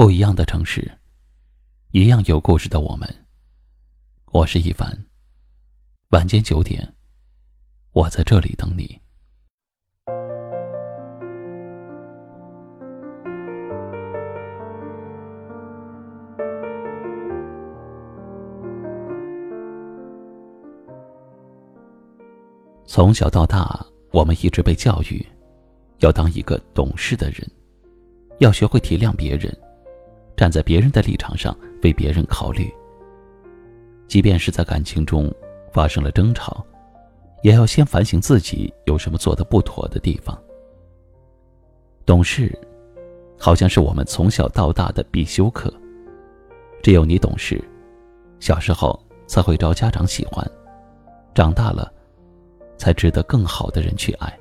不一样的城市，一样有故事的我们。我是一凡。晚间九点，我在这里等你。从小到大，我们一直被教育，要当一个懂事的人，要学会体谅别人。站在别人的立场上为别人考虑，即便是在感情中发生了争吵，也要先反省自己有什么做的不妥的地方。懂事，好像是我们从小到大的必修课。只有你懂事，小时候才会招家长喜欢，长大了，才值得更好的人去爱。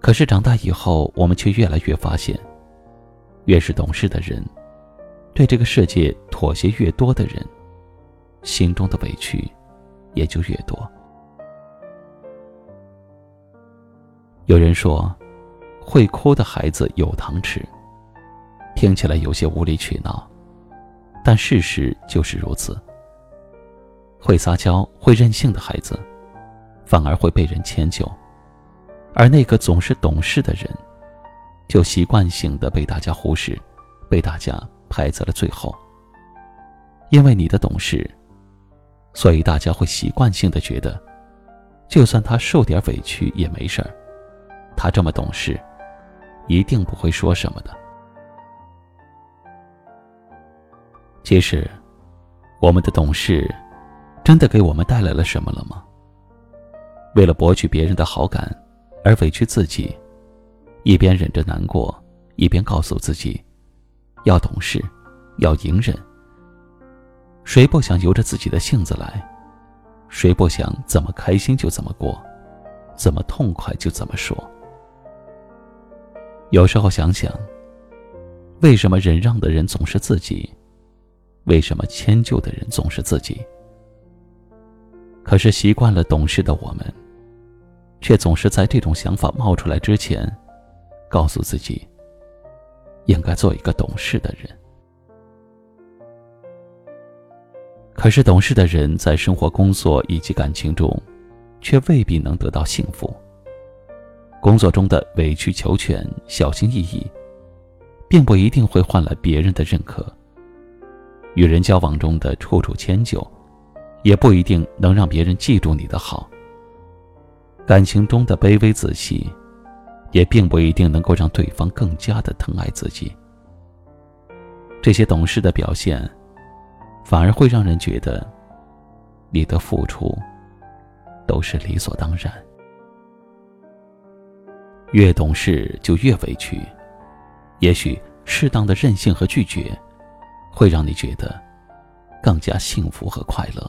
可是长大以后，我们却越来越发现。越是懂事的人，对这个世界妥协越多的人，心中的委屈也就越多。有人说，会哭的孩子有糖吃，听起来有些无理取闹，但事实就是如此。会撒娇、会任性的孩子，反而会被人迁就，而那个总是懂事的人。就习惯性的被大家忽视，被大家排在了最后。因为你的懂事，所以大家会习惯性的觉得，就算他受点委屈也没事儿，他这么懂事，一定不会说什么的。其实，我们的懂事，真的给我们带来了什么了吗？为了博取别人的好感，而委屈自己。一边忍着难过，一边告诉自己，要懂事，要隐忍。谁不想由着自己的性子来？谁不想怎么开心就怎么过，怎么痛快就怎么说？有时候想想，为什么忍让的人总是自己？为什么迁就的人总是自己？可是习惯了懂事的我们，却总是在这种想法冒出来之前。告诉自己，应该做一个懂事的人。可是，懂事的人在生活、工作以及感情中，却未必能得到幸福。工作中的委曲求全、小心翼翼，并不一定会换来别人的认可；与人交往中的处处迁就，也不一定能让别人记住你的好。感情中的卑微仔细。也并不一定能够让对方更加的疼爱自己。这些懂事的表现，反而会让人觉得，你的付出都是理所当然。越懂事就越委屈，也许适当的任性和拒绝，会让你觉得更加幸福和快乐。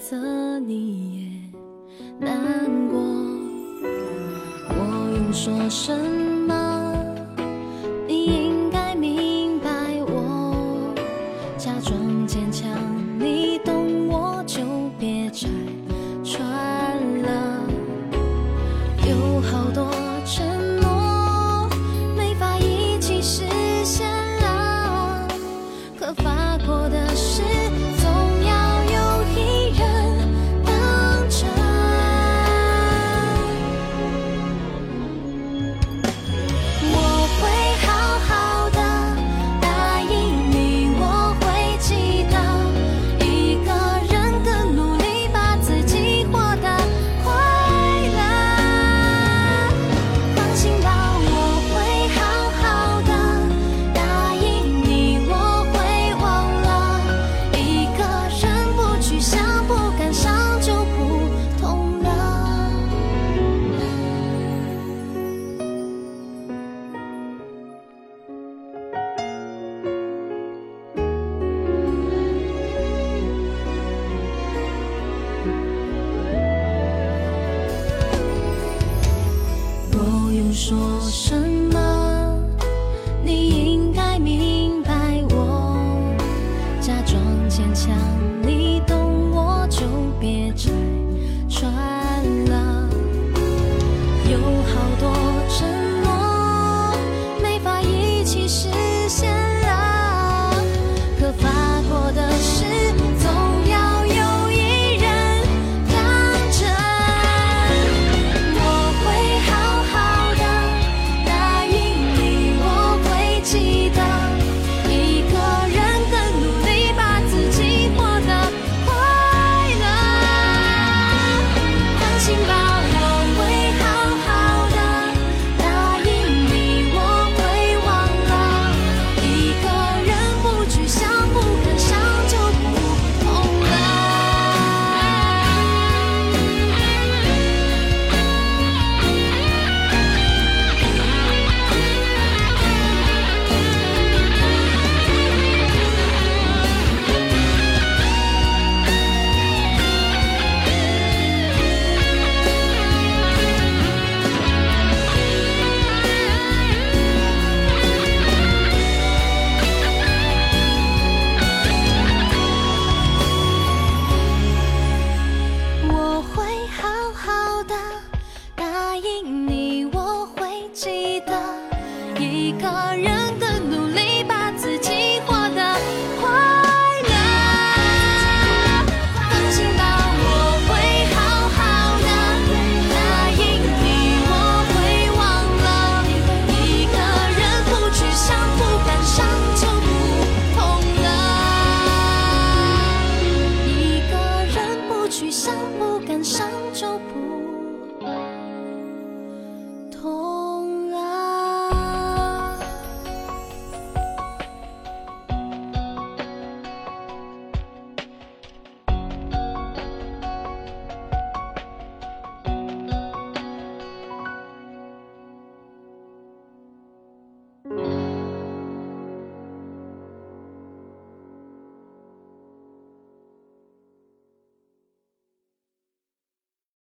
择，你也难过。我用说什么？一个人。